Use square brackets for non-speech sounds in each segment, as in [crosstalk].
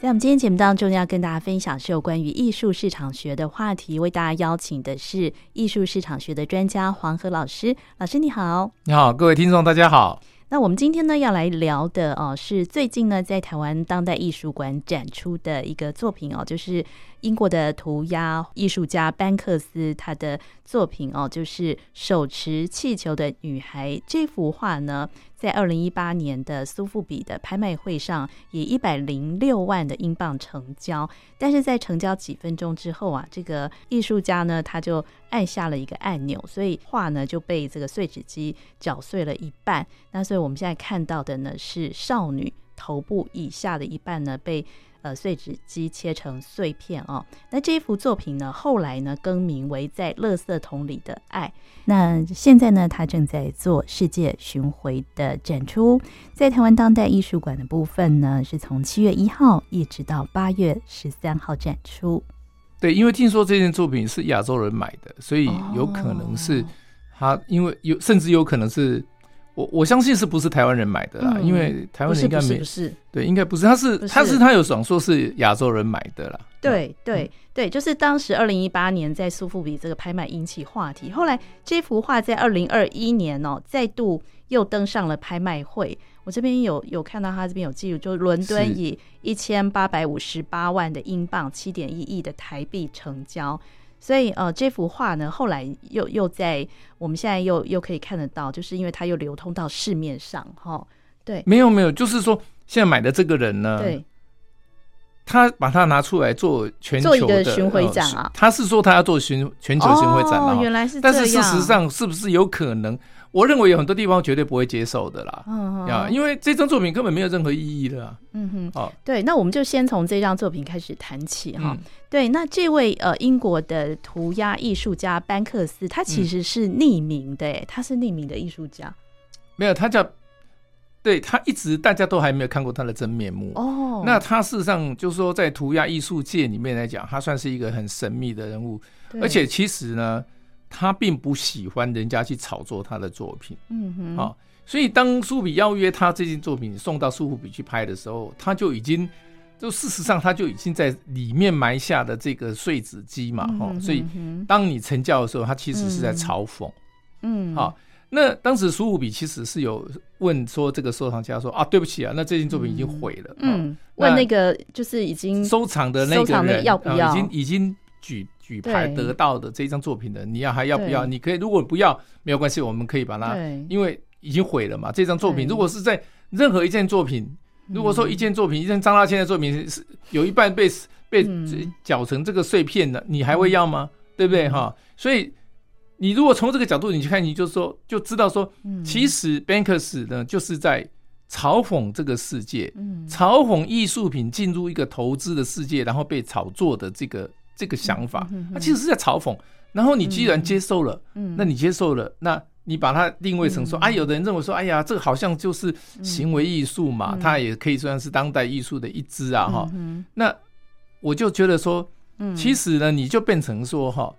在我们今天节目当中，要跟大家分享是有关于艺术市场学的话题。为大家邀请的是艺术市场学的专家黄河老师。老师你好，你好，各位听众大家好。那我们今天呢要来聊的哦，是最近呢在台湾当代艺术馆展出的一个作品哦，就是英国的涂鸦艺术家班克斯他的作品哦，就是手持气球的女孩。这幅画呢，在二零一八年的苏富比的拍卖会上，以一百零六万的英镑成交。但是在成交几分钟之后啊，这个艺术家呢他就按下了一个按钮，所以画呢就被这个碎纸机搅碎了一半。那所以我们现在看到的呢是少女头部以下的一半呢被呃碎纸机切成碎片哦。那这一幅作品呢后来呢更名为《在垃圾桶里的爱》。那现在呢它正在做世界巡回的展出，在台湾当代艺术馆的部分呢是从七月一号一直到八月十三号展出。对，因为听说这件作品是亚洲人买的，所以有可能是他，因为有甚至有可能是。我我相信是不是台湾人买的啦？嗯、因为台湾人应该没不是，不是对，应该不是，他是，是他是他有想说是亚洲人买的啦。对对对，就是当时二零一八年在苏富比这个拍卖引起话题，后来这幅画在二零二一年哦再度又登上了拍卖会。我这边有有看到他这边有记录，就伦敦以一千八百五十八万的英镑，七点一亿的台币成交。所以，呃，这幅画呢，后来又又在我们现在又又可以看得到，就是因为它又流通到市面上，哈，对，没有没有，就是说现在买的这个人呢，对，他把它拿出来做全球的巡回展啊，他是说他要做巡全球巡回展哦，原来是这样，但是事实上是不是有可能？我认为有很多地方绝对不会接受的啦，嗯哼，因为这张作品根本没有任何意义的啊，嗯哼，好，对，那我们就先从这张作品开始谈起哈，对，那这位呃英国的涂鸦艺术家班克斯，他其实是匿名的，哎，他是匿名的艺术家，没有，他叫，对他一直大家都还没有看过他的真面目。哦，那他事实上就是说在涂鸦艺术界里面来讲，他算是一个很神秘的人物，而且其实呢。他并不喜欢人家去炒作他的作品，嗯哼，好，所以当苏富比邀约他这件作品送到苏富比去拍的时候，他就已经，就事实上他就已经在里面埋下的这个碎纸机嘛，哈，所以当你成交的时候，他其实是在嘲讽，嗯，好，那当时苏富比其实是有问说这个收藏家说啊，对不起啊，那这件作品已经毁了，嗯，问那个就是已经收藏的那个人要不要，已经已经举。举牌得到的这一张作品的，你要还要不要？你可以，如果不要没有关系，我们可以把它，因为已经毁了嘛。这张作品如果是在任何一件作品，如果说一件作品，一件张大千的作品是有一半被被搅成这个碎片的，你还会要吗？对不对哈？所以你如果从这个角度你去看，你就说就知道说，其实 Bankers 呢就是在嘲讽这个世界，嘲讽艺术品进入一个投资的世界，然后被炒作的这个。这个想法，他其实是在嘲讽。然后你既然接受了，那你接受了，那你把它定位成说，啊，有的人认为说，哎呀，这个好像就是行为艺术嘛，它也可以算是当代艺术的一支啊，哈。那我就觉得说，其实呢，你就变成说，哈，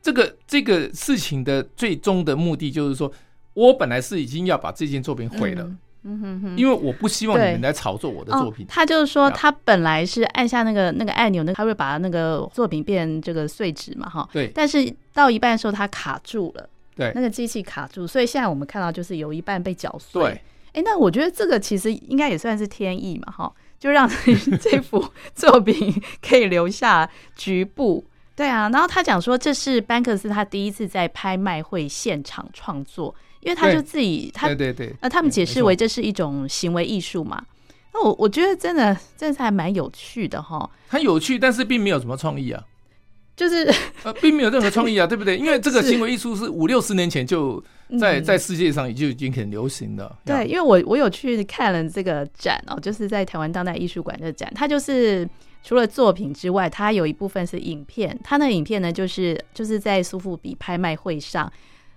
这个这个事情的最终的目的就是说，我本来是已经要把这件作品毁了。嗯哼哼，因为我不希望你们来炒作我的作品。哦、他就是说，他本来是按下那个那个按钮，那他会把那个作品变成这个碎纸嘛，哈。对。但是到一半的时候，他卡住了。对。那个机器卡住，所以现在我们看到就是有一半被搅碎。对。哎、欸，那我觉得这个其实应该也算是天意嘛，哈，就让 [laughs] 这幅作品可以留下局部。对啊。然后他讲说，这是班克斯他第一次在拍卖会现场创作。因为他就自己，他对对对，呃，他们解释为这是一种行为艺术嘛。那我我觉得真的，真的是还蛮有趣的哈。很有趣，但是并没有什么创意啊。就是呃，并没有任何创意啊，[laughs] 对不对？因为这个行为艺术是五六十年前就在在世界上就已经很流行的。对，因为我我有去看了这个展哦，就是在台湾当代艺术馆的展，它就是除了作品之外，它有一部分是影片。它那个影片呢，就是就是在苏富比拍卖会上。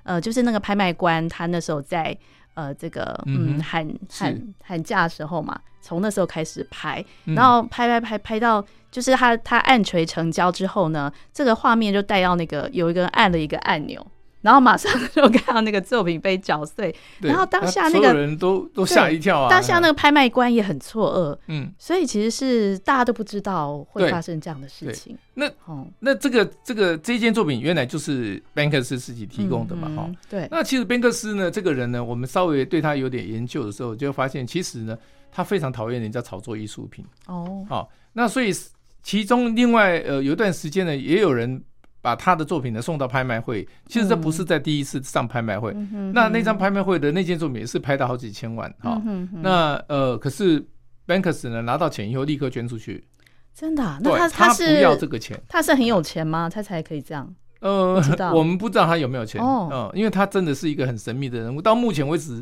呃，就是那个拍卖官，他那时候在呃这个嗯喊喊喊价的时候嘛，从那时候开始拍，然后拍拍拍拍到就是他他按锤成交之后呢，这个画面就带到那个有一个人按了一个按钮，然后马上就看到那个作品被搅碎，然后当下那个人都都吓一跳啊！当下那个拍卖官也很错愕，嗯，所以其实是大家都不知道会发生这样的事情。那哦，那这个这个这件作品原来就是班克斯自己提供的嘛，哈，对。那其实班克斯呢，这个人呢，我们稍微对他有点研究的时候，就发现其实呢，他非常讨厌人家炒作艺术品哦。好，那所以其中另外呃有一段时间呢，也有人。把他的作品呢送到拍卖会，其实这不是在第一次上拍卖会。嗯、那那张拍卖会的那件作品也是拍到好几千万哈。嗯、那呃，可是 Banks 呢拿到钱以后立刻捐出去。真的、啊？那他他是不要这个钱？他是很有钱吗？他才可以这样？呃，我们不知道他有没有钱。哦、呃，因为他真的是一个很神秘的人物，到目前为止。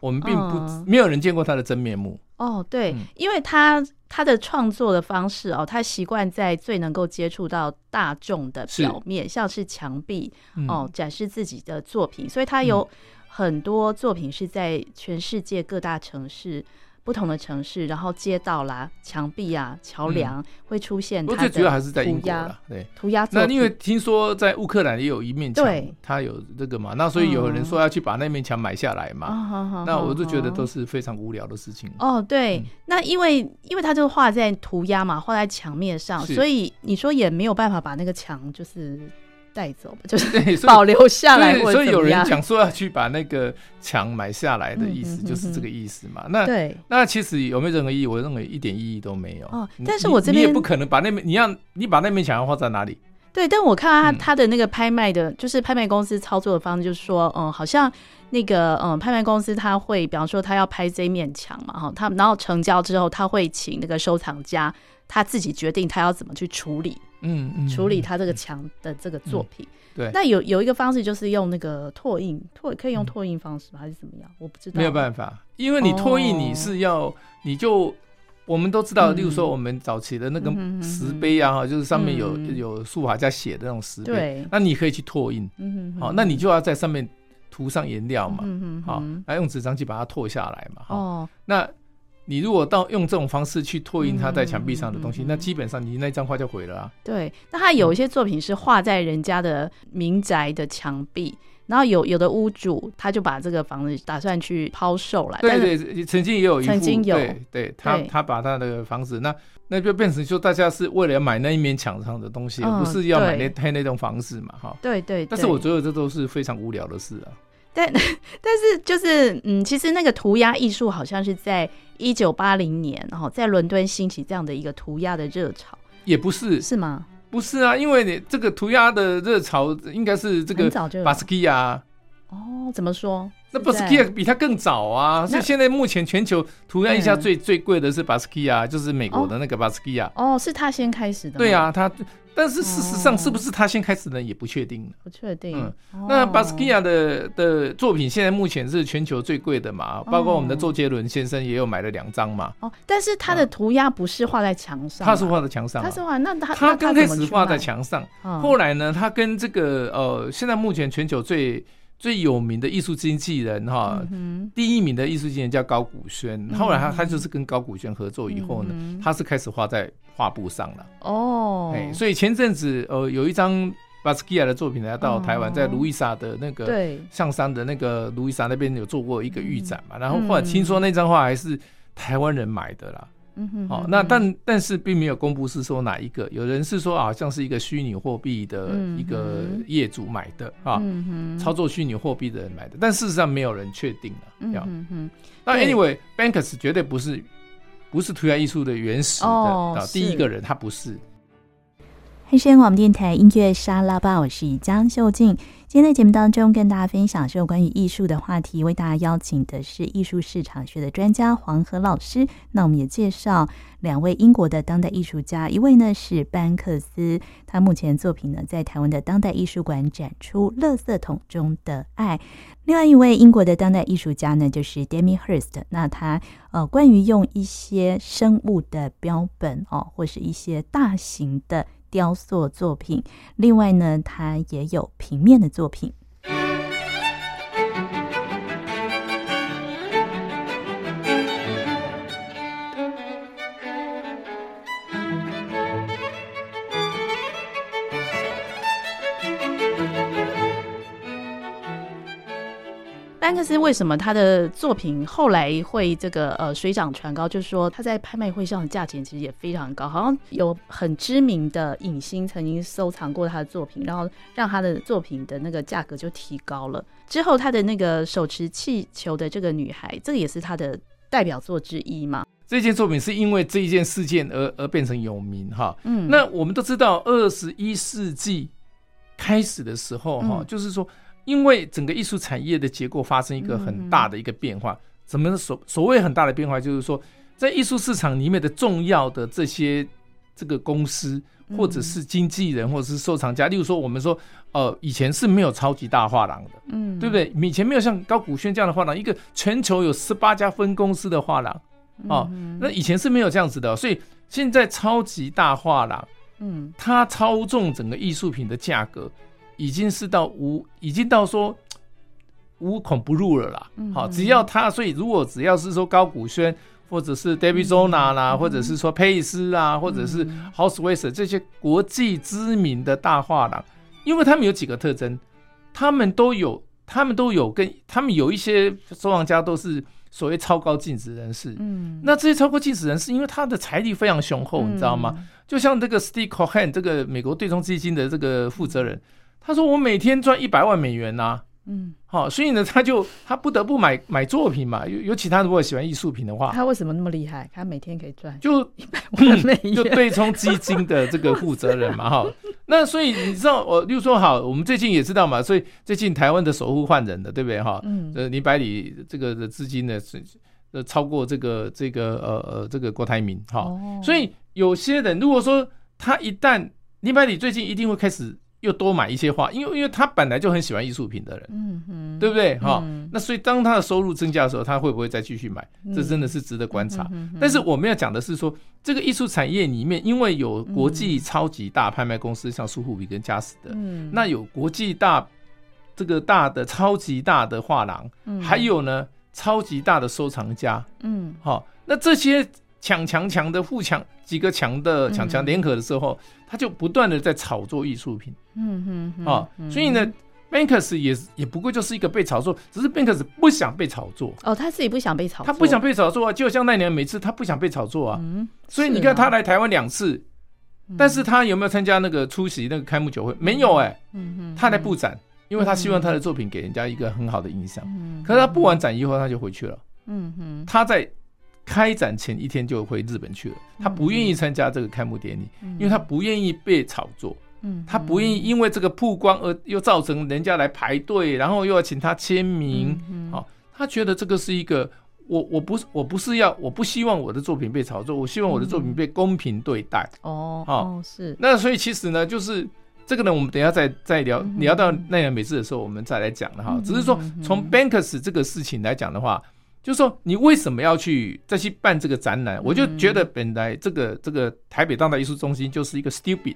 我们并不、嗯、没有人见过他的真面目哦，对，嗯、因为他他的创作的方式哦，他习惯在最能够接触到大众的表面，是像是墙壁哦，展示自己的作品，嗯、所以他有很多作品是在全世界各大城市。不同的城市，然后街道啦、墙壁啊、桥梁会出现。不过最主要还是在英国啦，对，涂鸦。那因为听说在乌克兰也有一面墙，它有这个嘛，那所以有人说要去把那面墙买下来嘛。那我就觉得都是非常无聊的事情。哦，对，那因为因为它就画在涂鸦嘛，画在墙面上，所以你说也没有办法把那个墙就是。带走就是 [laughs] 保留下来，所以有人讲说要去把那个墙买下来的意思，就是这个意思嘛。那对，那其实有没有任何意义？我认为一点意义都没有。哦，但是我这边你也不可能把那面，你要你把那面墙要画在哪里？对，但我看到他他的那个拍卖的，就是拍卖公司操作的方式，就是说，嗯，好像那个嗯，拍卖公司他会，比方说他要拍这一面墙嘛，哈，他然后成交之后，他会请那个收藏家他自己决定他要怎么去处理。嗯，嗯，处理他这个墙的这个作品，对，那有有一个方式就是用那个拓印，拓可以用拓印方式吗？还是怎么样？我不知道，没有办法，因为你拓印你是要，哦、你就我们都知道，例如说我们早期的那个石碑啊，哈、嗯，就是上面有、嗯、有书法家写的那种石碑，对，那你可以去拓印，嗯好，那你就要在上面涂上颜料嘛，嗯好，来用纸张去把它拓下来嘛，哦，那。你如果到用这种方式去拓印它在墙壁上的东西，那基本上你那张画就毁了啊。对，那他有一些作品是画在人家的民宅的墙壁，然后有有的屋主他就把这个房子打算去抛售了。对对，曾经也有一曾经有，对，对他对他把他的房子，那那就变成说大家是为了要买那一面墙上的东西，嗯、而不是要买那那那栋房子嘛，哈。对对。但是我觉得这都是非常无聊的事啊。但但是就是嗯，其实那个涂鸦艺术好像是在一九八零年，然后在伦敦兴起这样的一个涂鸦的热潮，也不是是吗？不是啊，因为你这个涂鸦的热潮应该是这个巴斯基亚哦，怎么说？那巴斯基亚比它更早啊，所以现在目前全球涂鸦一下最最贵的是巴斯基亚，就是美国的那个巴斯基亚哦，是他先开始的，对啊，他。但是事实上，是不是他先开始呢？也不确定。不确定。嗯，那巴斯蒂亚的的作品现在目前是全球最贵的嘛？包括我们的周杰伦先生也有买了两张嘛。哦，但是他的涂鸦不是画在墙上，他是画在墙上。他是画，那他他刚开始画在墙上，后来呢，他跟这个呃，现在目前全球最。最有名的艺术经纪人哈，嗯、第一名的艺术经纪人叫高古轩。后来他他就是跟高古轩合作以后呢，嗯、他是开始画在画布上了。哦，哎，所以前阵子呃有一张巴斯基亚的作品来到台湾，哦、在卢易莎的那个象山的那个卢易莎那边有做过一个预展嘛，嗯、然后后来听说那张画还是台湾人买的啦。嗯哼，好，那但但是并没有公布是说哪一个，有人是说好像是一个虚拟货币的一个业主买的啊，操作虚拟货币的人买的，但事实上没有人确定了。嗯哼，那 anyway，Banks 绝对不是不是涂鸦艺术的原始的啊，第一个人他不是。黑山广播电台音乐沙拉吧，我是江秀静。今天在节目当中跟大家分享是有关于艺术的话题，为大家邀请的是艺术市场学的专家黄河老师。那我们也介绍两位英国的当代艺术家，一位呢是班克斯，他目前作品呢在台湾的当代艺术馆展出《垃圾桶中的爱》。另外一位英国的当代艺术家呢就是 Damien Hirst，那他呃关于用一些生物的标本哦，或是一些大型的。雕塑作品，另外呢，它也有平面的作品。班克斯为什么他的作品后来会这个呃水涨船高？就是说他在拍卖会上的价钱其实也非常高，好像有很知名的影星曾经收藏过他的作品，然后让他的作品的那个价格就提高了。之后他的那个手持气球的这个女孩，这个也是他的代表作之一嘛。这件作品是因为这一件事件而而变成有名哈。嗯，那我们都知道，二十一世纪开始的时候哈，就是说。因为整个艺术产业的结构发生一个很大的一个变化，什么所所谓很大的变化，就是说在艺术市场里面的重要的这些这个公司，或者是经纪人，或者是收藏家，例如说我们说，呃，以前是没有超级大画廊的，嗯，对不对？以前没有像高古轩这样的画廊，一个全球有十八家分公司的画廊，哦，那以前是没有这样子的，所以现在超级大画廊，嗯，它操纵整个艺术品的价格。已经是到无，已经到说无孔不入了啦。好，只要他，所以如果只要是说高古轩，或者是 David Zwirner 啦，或者是说佩斯啊，或者是 House West 这些国际知名的大画廊，因为他们有几个特征，他们都有，他们都有跟他们有一些收藏家都是所谓超高净值人士。嗯，那这些超高净值人士，因为他的财力非常雄厚，你知道吗？就像这个 Steve Cohen 这个美国对冲基金的这个负责人。他说：“我每天赚一百万美元呐、啊，嗯，好，所以呢，他就他不得不买买作品嘛。尤尤其他如果喜欢艺术品的话，他为什么那么厉害？他每天可以赚就一百万美元，就对冲基金的这个负责人嘛，哈。[laughs] 那所以你知道，我例如说，好，我们最近也知道嘛，所以最近台湾的首富换人的，对不对？哈，嗯，呃，林百里这个的资金呢是呃超过这个这个呃呃这个郭台铭，哈，所以有些人如果说他一旦林百里最近一定会开始。”又多买一些画，因为因为他本来就很喜欢艺术品的人，嗯嗯，对不对？哈、嗯，那所以当他的收入增加的时候，他会不会再继续买？这真的是值得观察。嗯、但是我们要讲的是说，这个艺术产业里面，因为有国际超级大拍卖公司，像苏富比跟佳士得，嗯，那有国际大这个大的超级大的画廊，嗯，还有呢超级大的收藏家，嗯，好，那这些。强强强的富强几个强的强强联合的时候，他就不断的在炒作艺术品。嗯哼，啊，所以呢，Banks 也也不过就是一个被炒作，只是 Banks 不想被炒作。哦，他自己不想被炒作，他不想被炒作啊，就像那年每次他不想被炒作啊。嗯，所以你看他来台湾两次，但是他有没有参加那个出席那个开幕酒会？没有哎。嗯哼，他来布展，因为他希望他的作品给人家一个很好的印象。嗯，可是他布完展以后他就回去了。嗯哼，他在。开展前一天就回日本去了，他不愿意参加这个开幕典礼，因为他不愿意被炒作，嗯他不愿意因为这个曝光而又造成人家来排队，然后又要请他签名，好，他觉得这个是一个我我不是我不是要我不希望我的作品被炒作，我希望我的作品被公平对待。哦，好，是。那所以其实呢，就是这个呢，我们等一下再再聊聊到奈良美智的时候，我们再来讲了哈。只是说从 Bankers 这个事情来讲的话。就是说，你为什么要去再去办这个展览？我就觉得本来这个这个台北当代艺术中心就是一个 stupid，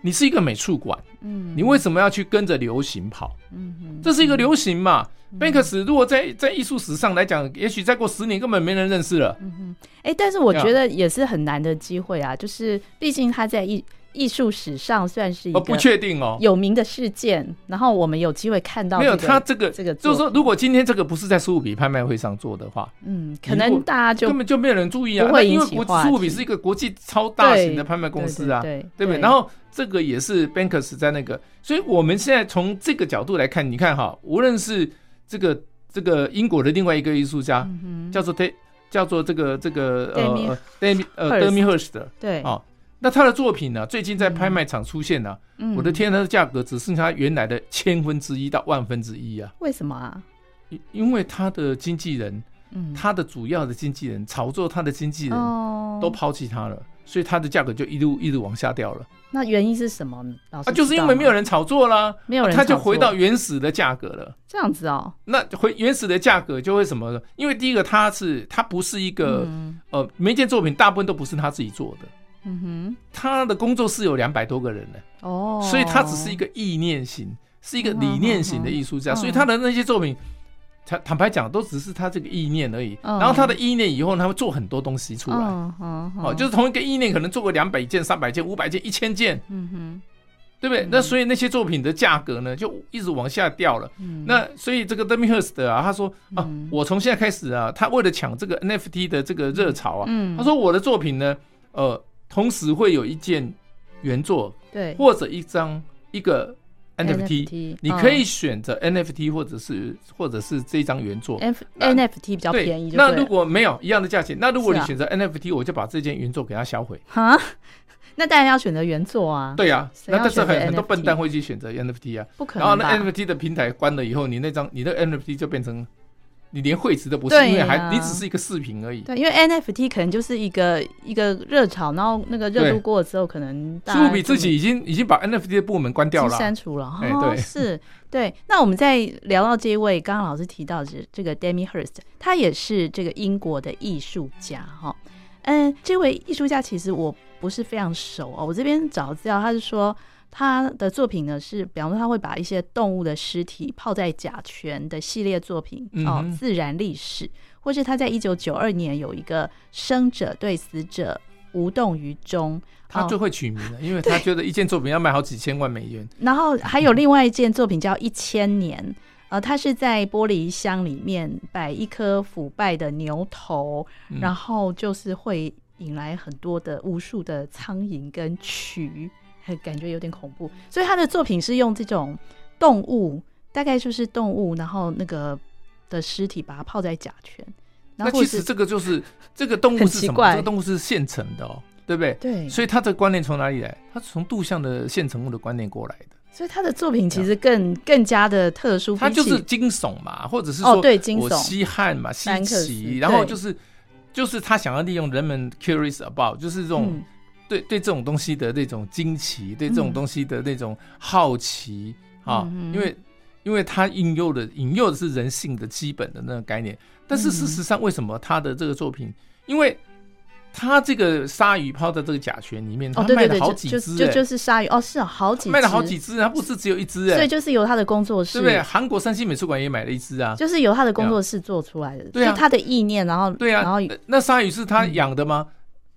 你是一个美术馆，嗯，你为什么要去跟着流行跑？嗯，这是一个流行嘛。Banks 如果在在艺术史上来讲，也许再过十年根本没人认识了。嗯哼，哎，但是我觉得也是很难的机会啊，就是毕竟他在艺。艺术史上算是一个不确定哦。有名的事件，然后我们有机会看到没有他这个这个，就是说如果今天这个不是在苏富比拍卖会上做的话，嗯，可能大家就根本就没有人注意啊，因为苏富比是一个国际超大型的拍卖公司啊，对对不对？然后这个也是 Bankers 在那个，所以我们现在从这个角度来看，你看哈，无论是这个这个英国的另外一个艺术家，叫做 T 叫做这个这个呃 Damien 呃 Damien Hirst 的，对。啊。那他的作品呢？最近在拍卖场出现了，我的天，他的价格只剩下原来的千分之一到万分之一啊！为什么啊？因因为他的经纪人，他的主要的经纪人炒作他的经纪人都抛弃他了，所以他的价格就一路一路往下掉了。那原因是什么？啊，就是因为没有人炒作啦，没有人，他就回到原始的价格了。这样子哦，那回原始的价格就会什么呢？因为第一个，他是他不是一个呃，每件作品大部分都不是他自己做的。嗯哼，他的工作室有两百多个人呢，哦，所以他只是一个意念型，是一个理念型的艺术家，所以他的那些作品，坦坦白讲，都只是他这个意念而已。然后他的意念以后，他会做很多东西出来，哦，就是同一个意念，可能做个两百件、三百件、五百件、一千件，嗯哼，对不对？那所以那些作品的价格呢，就一直往下掉了。那所以这个 Damien Hirst 啊，他说啊，我从现在开始啊，他为了抢这个 NFT 的这个热潮啊，他说我的作品呢，呃，同时会有一件原作，对，或者一张一个。NFT，你可以选择 NFT 或者是或者是这一张原作。NFT 比较便宜。那如果没有一样的价钱，那如果你选择 NFT，我就把这件原作给它销毁。哈，[laughs] 那当然要选择原作啊。对呀，那但是很很多笨蛋会去选择 NFT 啊。不可能。然后那 NFT 的平台关了以后，你那张你的 NFT 就变成。你连绘制都不是，因为还你只是一个视频而已。对，因为 NFT 可能就是一个一个热潮，然后那个热度过了之后，可能比自己已经已经把 NFT 的部门关掉了，删除了。哦，是，对。那我们再聊到这一位，刚刚老师提到的这个 Damien Hirst，他也是这个英国的艺术家哈。嗯，这位艺术家其实我不是非常熟哦，我这边找资料，他是说。他的作品呢是，比方说他会把一些动物的尸体泡在甲醛的系列作品哦，自然历史，或是他在一九九二年有一个生者对死者无动于衷，他最会取名了，因为他觉得一件作品要卖好几千万美元。然后还有另外一件作品叫《一千年》，呃，他是在玻璃箱里面摆一颗腐败的牛头，然后就是会引来很多的无数的苍蝇跟蛆。感觉有点恐怖，所以他的作品是用这种动物，大概就是动物，然后那个的尸体把它泡在甲醛。那其实这个就是这个动物是什么？这个动物是现成的哦，对不对？对。所以他的观念从哪里来？他从杜象的现成物的观念过来的。所以他的作品其实更更加的特殊，他就是惊悚嘛，或者是说对惊悚、稀罕嘛、稀奇，然后就是就是他想要利用人们 curious about，就是这种。对对，这种东西的那种惊奇，对这种东西的那种好奇啊，因为因为他引诱的引诱的是人性的基本的那个概念。但是事实上，为什么他的这个作品，因为他这个鲨鱼泡在这个甲醛里面，他卖了好几只，就就是鲨鱼哦，是好几，卖了好几只，它不是只有一只，所以就是由他的工作室，对不对？韩国三星美术馆也买了一只啊，就是由他的工作室做出来的，对啊，他的意念，然后对啊，然后那鲨鱼是他养的吗？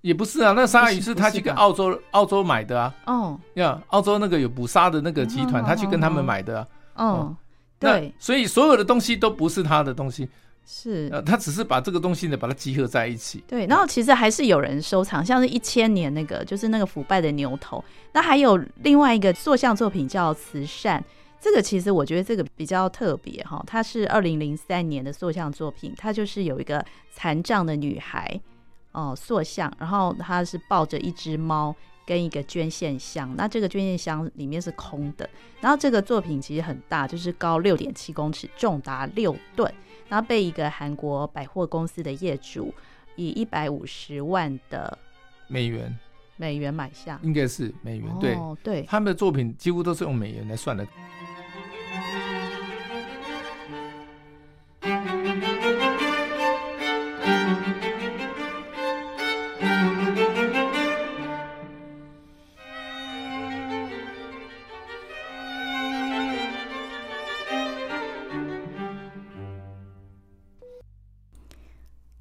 也不是啊，那鲨鱼是他去跟澳洲澳洲买的啊。哦，呀，澳洲那个有捕鲨的那个集团，他去跟他们买的。哦，对，所以所有的东西都不是他的东西，是呃，他只是把这个东西呢，把它集合在一起。对，然后其实还是有人收藏，像是一千年那个，就是那个腐败的牛头。那还有另外一个塑像作品叫《慈善》，这个其实我觉得这个比较特别哈，它是二零零三年的塑像作品，它就是有一个残障的女孩。哦，塑像，然后他是抱着一只猫跟一个捐献箱，那这个捐献箱里面是空的。然后这个作品其实很大，就是高六点七公尺，重达六吨，然后被一个韩国百货公司的业主以一百五十万的美元美元买下，应该是美元，对、哦、对，他们的作品几乎都是用美元来算的。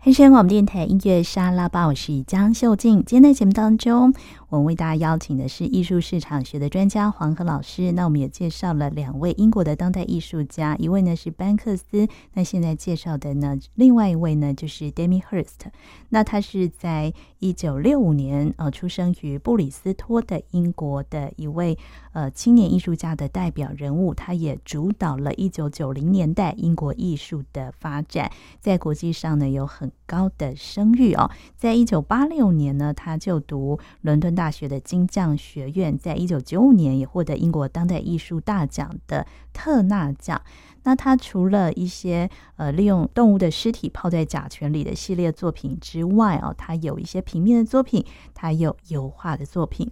天生广播电台音乐沙拉吧，我是江秀静。今天在节目当中，我们为大家邀请的是艺术市场学的专家黄河老师。那我们也介绍了两位英国的当代艺术家，一位呢是班克斯，那现在介绍的呢，另外一位呢就是 dami Hirst。那他是在一九六五年呃出生于布里斯托的英国的一位呃青年艺术家的代表人物，他也主导了一九九零年代英国艺术的发展，在国际上呢有很高的声誉哦。在一九八六年呢，他就读伦敦大学的金匠学院，在一九九五年也获得英国当代艺术大奖的特纳奖。那他除了一些呃利用动物的尸体泡在甲醛里的系列作品之外哦，他有一些平面的作品，他有油画的作品。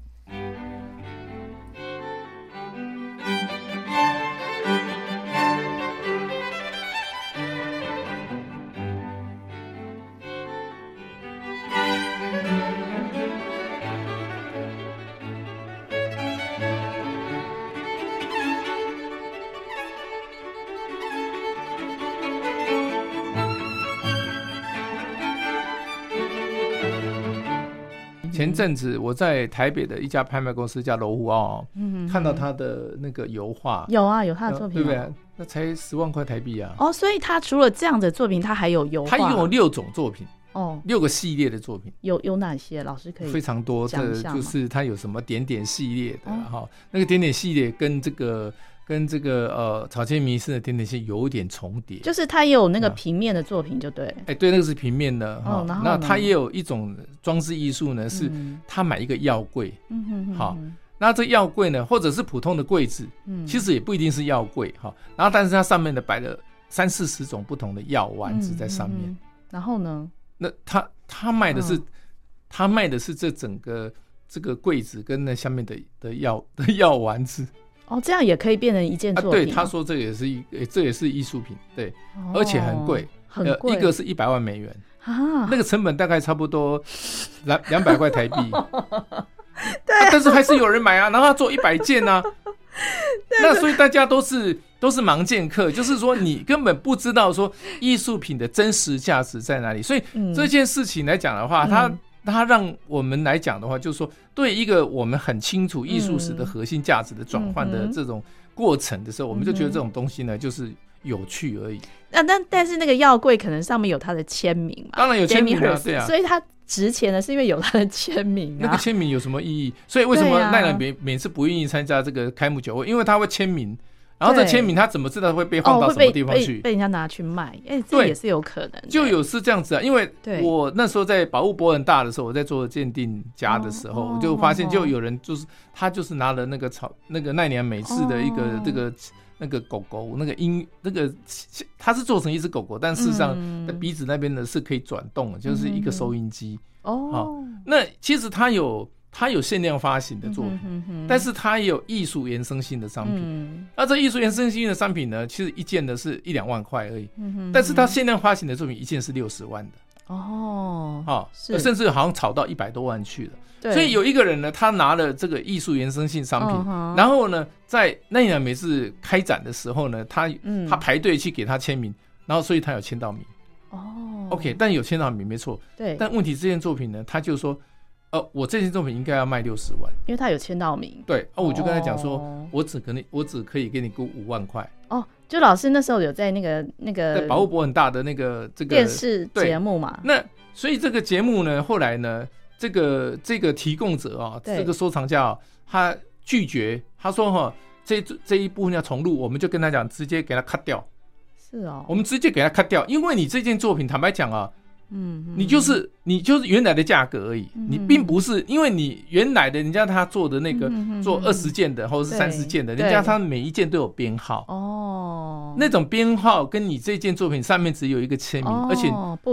阵子我在台北的一家拍卖公司叫罗湖奥，嗯，看到他的那个油画，有啊，有他的作品，对不对？那才十万块台币啊！哦，所以他除了这样的作品，他还有油画，他一共有六种作品。哦，六个系列的作品有有哪些？老师可以非常多的，就是他有什么点点系列的哈、哦，那个点点系列跟这个跟这个呃草间弥生的点点系列有点重叠，就是它也有那个平面的作品，就对。哎，对，那个是平面的哈。哦、那它也有一种装置艺术呢，是他买一个药柜，嗯哼哼，好，那这药柜呢，或者是普通的柜子，嗯，其实也不一定是药柜哈。然后，但是它上面呢摆了三四十种不同的药丸子在上面，嗯、然后呢？那他他卖的是，他卖的是这整个这个柜子跟那下面的的药的药丸子。哦，这样也可以变成一件作品。对，他说这也是一，这也是艺术品，对，而且很贵，很贵，一个是一百万美元啊，那个成本大概差不多两 [laughs] 两百块台币。对，但是还是有人买啊，然后他做一百件啊。[laughs] 那所以大家都是都是盲剑客，就是说你根本不知道说艺术品的真实价值在哪里。所以这件事情来讲的话，它它让我们来讲的话，就是说对一个我们很清楚艺术史的核心价值的转换的这种过程的时候，我们就觉得这种东西呢就是有趣而已。那但但是那个药柜可能上面有他的签名嘛？当然有签名啊，对啊，所以他。值钱的是因为有他的签名啊，那个签名有什么意义？所以为什么奈良每每次不愿意参加这个开幕酒会？因为他会签名，然后这签名他怎么知道会被放到什么地方去？被人家拿去卖？哎，这也是有可能。就有是这样子啊，因为我那时候在宝物博很大的时候，我在做鉴定家的时候，我就发现就有人就是他就是拿了那个草那个奈良美智的一个这个。那个狗狗，那个音，那个它是做成一只狗狗，但事实上，在鼻子那边呢是可以转动的，就是一个收音机。哦，那其实它有它有限量发行的作品，但是它也有艺术延伸性的商品。那这艺术延伸性的商品呢，其实一件呢是一两万块而已。但是它限量发行的作品一件是六十万的。哦，好，甚至好像炒到一百多万去了。所以有一个人呢，他拿了这个艺术原生性商品，然后呢，在奈良美智开展的时候呢，他他排队去给他签名，然后所以他有签到名。哦，OK，但有签到名没错。对，但问题这件作品呢，他就说，呃，我这件作品应该要卖六十万，因为他有签到名。对，哦，我就跟他讲说，我只可能我只可以给你估五万块。哦，就老师那时候有在那个那个在保护博很大的那个这个电视节目嘛。那所以这个节目呢，后来呢？这个这个提供者啊，这个收藏家啊，他拒绝，他说哈，这这一部分要重录，我们就跟他讲，直接给他 cut 掉。是哦，我们直接给他 cut 掉，因为你这件作品，坦白讲啊。嗯，你就是你就是原来的价格而已，你并不是因为你原来的人家他做的那个做二十件的或者是三十件的，人家他每一件都有编号。哦，那种编号跟你这件作品上面只有一个签名，而且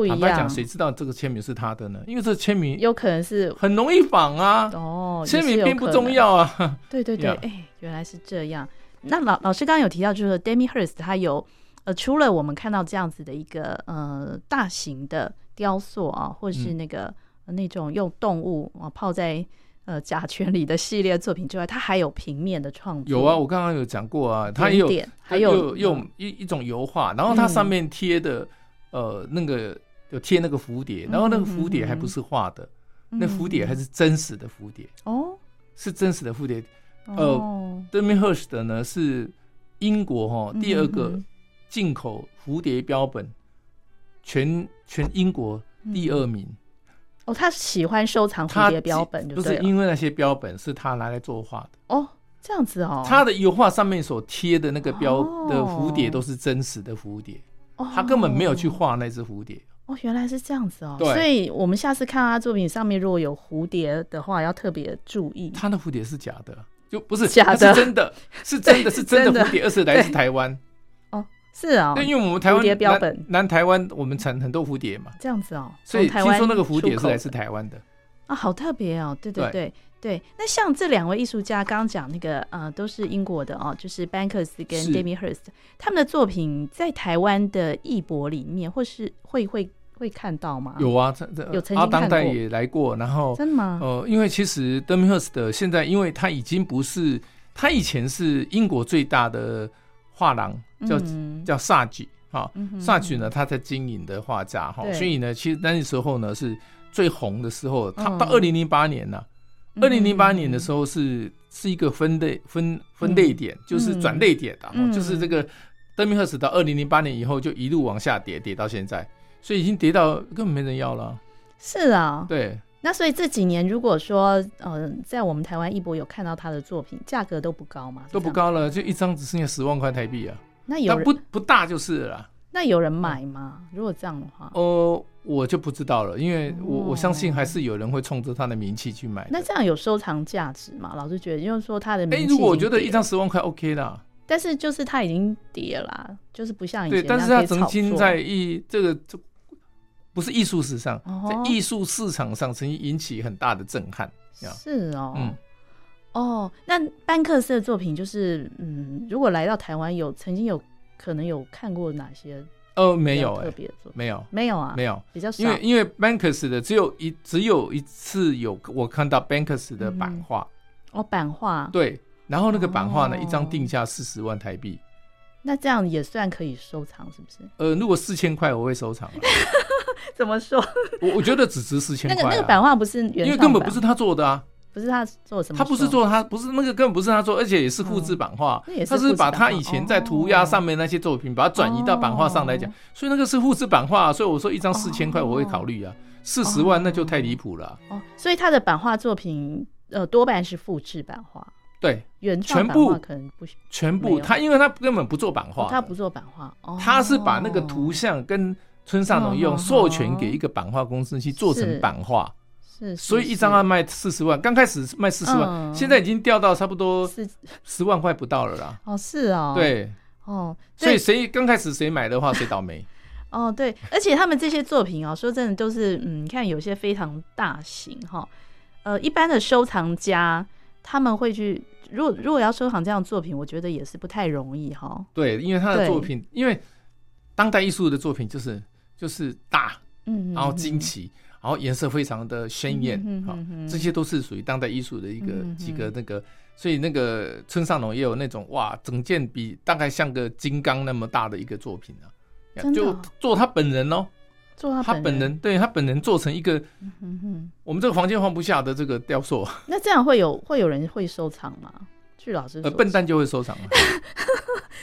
坦白讲，谁知道这个签名是他的呢？因为这个签名有可能是很容易仿啊，哦，签名并不重要啊。对对对，[laughs] 哎，原来是这样。那老老师刚刚有提到，就是 Damien Hirst 他有呃，除了我们看到这样子的一个呃大型的。雕塑啊，或是那个、嗯、那种用动物啊泡在呃甲醛里的系列作品之外，它还有平面的创作。有啊，我刚刚有讲过啊，它也有，还有用一一种油画，然后它上面贴的、嗯、呃那个有贴那个蝴蝶，然后那个蝴蝶还不是画的，嗯、那蝴蝶还是真实的蝴蝶哦，是真实的蝴蝶。呃，Damien Hirst 的呢是英国哈第二个进口蝴蝶标本。全全英国第二名、嗯、哦，他喜欢收藏蝴蝶标本，就是因为那些标本是他拿来作画的。哦，这样子哦，他的油画上面所贴的那个标的蝴蝶都是真实的蝴蝶，哦、他根本没有去画那只蝴蝶。哦，原来是这样子哦，对。所以我们下次看他作品上面如果有蝴蝶的话，要特别注意，他的蝴蝶是假的，就不是假的，是真的，是真的是真的 [laughs] 蝴蝶，而是来自台湾。是啊，因为我们台湾蝴蝶标本，南台湾我们产很多蝴蝶嘛，这样子哦，所以听说那个蝴蝶是来自台湾的啊，好特别哦，对对对对。那像这两位艺术家刚刚讲那个呃，都是英国的哦，就是班克斯跟 Damien Hirst，他们的作品在台湾的艺博里面，或是会会会看到吗？有啊，有曾经看过，当代也来过，然后真的吗？呃，因为其实 Damien Hirst 的现在，因为他已经不是他以前是英国最大的。画廊叫叫萨举啊，萨举呢，他在经营的画家哈，所以呢，其实那时候呢是最红的时候，他到二零零八年呢，二零零八年的时候是是一个分类分分类点，就是转类点的，就是这个德米赫斯到二零零八年以后就一路往下跌，跌到现在，所以已经跌到根本没人要了。是啊，对。那所以这几年如果说呃，在我们台湾艺博有看到他的作品，价格都不高嘛？都不高了，就一张只剩下十万块台币啊。那有不不大就是了。那有人买吗？如果这样的话，哦，我就不知道了，因为我我相信还是有人会冲着他的名气去买。那这样有收藏价值吗？老师觉得，就是说他的名气，哎，如果我觉得一张十万块 OK 的，但是就是他已经跌了，就是不像以前。对，但是他曾经在一这个这不是艺术史上，在艺术市场上曾经引起很大的震撼。是哦，嗯，哦，那班克斯的作品就是，嗯，如果来到台湾有曾经有。可能有看过哪些？呃，没有，特别做没有，没有啊，没有，比较少。因为因为 Banks 的只有一只有一次有我看到班克斯的版画哦，版画对，然后那个版画呢，一张定价四十万台币，那这样也算可以收藏，是不是？呃，如果四千块我会收藏。[laughs] 怎么说？我我觉得只值四千块。那个那个版画不是原，因为根本不是他做的啊。不是他做什么？他不是做他不是那个根本不是他做，而且也是复制版画。他是把他以前在涂鸦上面那些作品，把它转移到版画上来讲，所以那个是复制版画。所以我说一张四千块我会考虑啊，四十万那就太离谱了。哦，所以他的版画作品呃多半是复制版画。对，原创版画可能不全部他，因为他根本不做版画，他不做版画，哦他是把那个图像跟村上隆用授权给一个版画公司去做成版画。是所以一张要卖四十万，刚开始卖四十万，现在已经掉到差不多十万块不到了啦。哦，是哦，对，哦，所以谁刚开始谁买的话，谁倒霉。哦，对，而且他们这些作品哦，说真的都是，嗯，你看有些非常大型哈，呃，一般的收藏家他们会去，如果如果要收藏这样的作品，我觉得也是不太容易哈。对，因为他的作品，因为当代艺术的作品就是就是大，嗯，然后惊奇。然后颜色非常的鲜艳，好，这些都是属于当代艺术的一个几个那个，所以那个村上隆也有那种哇，整件比大概像个金刚那么大的一个作品啊，就做他本人哦，做他本人，对他本人做成一个，我们这个房间放不下的这个雕塑。[laughs] 那这样会有会有人会收藏吗？据老师说，笨蛋就会收藏了。[laughs]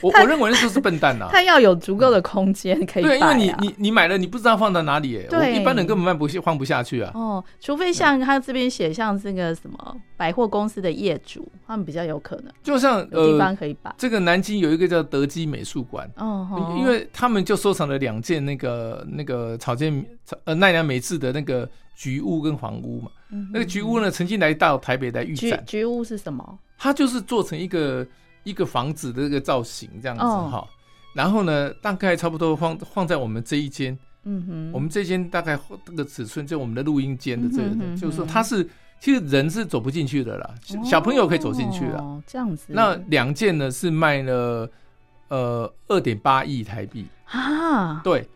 我我认为那就是笨蛋呐，他要有足够的空间可以摆。对，因为你你你买了，你不知道放到哪里，对，一般人根本放不下放不下去啊。哦，除非像他这边写，像这个什么百货公司的业主，他们比较有可能。就像有地方可以摆。这个南京有一个叫德基美术馆，哦，因为他们就收藏了两件那个那个草间呃奈良美智的那个菊屋跟房屋嘛。那个菊屋呢，曾经来到台北来预展。菊屋是什么？它就是做成一个。一个房子的这个造型这样子哈，然后呢，大概差不多放放在我们这一间，嗯哼，我们这间大概这个尺寸就我们的录音间的这个，就是说它是其实人是走不进去的啦，小朋友可以走进去了，哦，这样子。那两件呢是卖了呃二点八亿台币啊，对，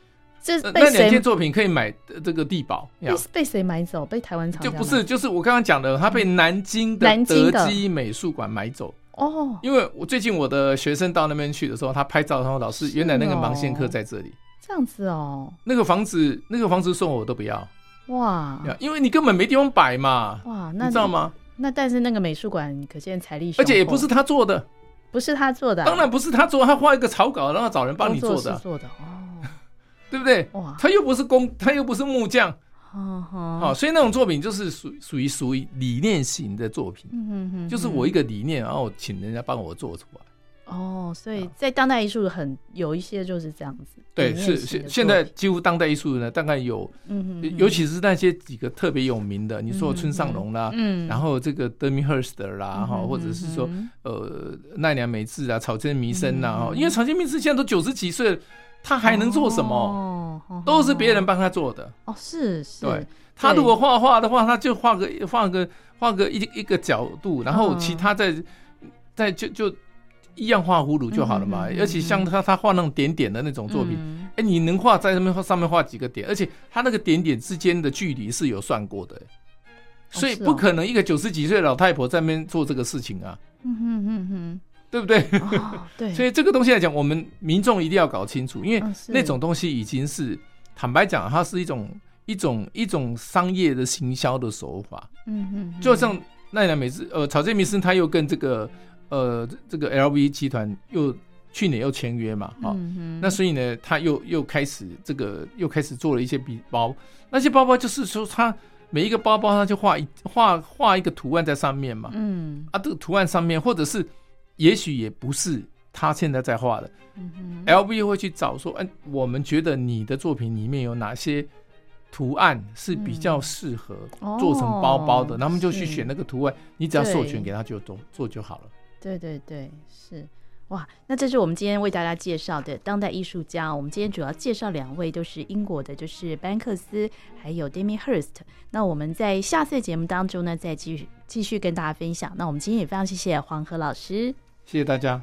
这那两件作品可以买这个地保，被被谁买走？被台湾厂就不是，就是我刚刚讲的，他被南京的德基美术馆买走。哦，因为我最近我的学生到那边去的时候，他拍照，他说老师，原来那个盲线客在这里，这样子哦。那个房子，那个房子送我我都不要。哇，因为你根本没地方摆嘛。哇，那你知道吗？那但是那个美术馆可见财力，而且也不是他做的，不是他做的，当然不是他做，他画一个草稿，然后找人帮你做的，做的哦，对不对？哇，他又不是工，他又不是木匠。哦，好，所以那种作品就是属属于属于理念型的作品，嗯哼，就是我一个理念，然后请人家帮我做出来。哦，所以在当代艺术很有一些就是这样子。对，是现现在几乎当代艺术呢，大概有，嗯哼，尤其是那些几个特别有名的，你说村上隆啦，嗯，然后这个德米赫斯特啦，哈，或者是说呃奈良美智啊、草间弥生呐，哈，因为草间弥生现在都九十几岁了。他还能做什么？哦，都是别人帮他做的。哦，是是。对，他如果画画的话，他就画个画个画个一一个角度，然后其他再再就就一样画葫芦就好了嘛。而且像他他画那种点点的那种作品，哎，你能画在上面上面画几个点？而且他那个点点之间的距离是有算过的，所以不可能一个九十几岁的老太婆在那边做这个事情啊。嗯哼哼哼。对不对？对，[laughs] 所以这个东西来讲，我们民众一定要搞清楚，因为那种东西已经是坦白讲，它是一种一一种一种商业的行销的手法。嗯嗯，就像奈良美智呃草间弥生，他又跟这个呃这个 LV 集团又去年又签约嘛，哈、嗯嗯，那所以呢，他又又开始这个又开始做了一些笔包，那些包包就是说他每一个包包他就画一画画一个图案在上面嘛，嗯，啊，这个图案上面或者是也许也不是。他现在在画的，嗯，LV 会去找说，嗯，我们觉得你的作品里面有哪些图案是比较适合做成包包的，那、嗯、他们就去选那个图案，你只要授权给他就做做就好了。对对对，是哇，那这是我们今天为大家介绍的当代艺术家。我们今天主要介绍两位都是英国的，就是班克斯还有 Damien Hurst。那我们在下次的节目当中呢，再继续继续跟大家分享。那我们今天也非常谢谢黄河老师，谢谢大家。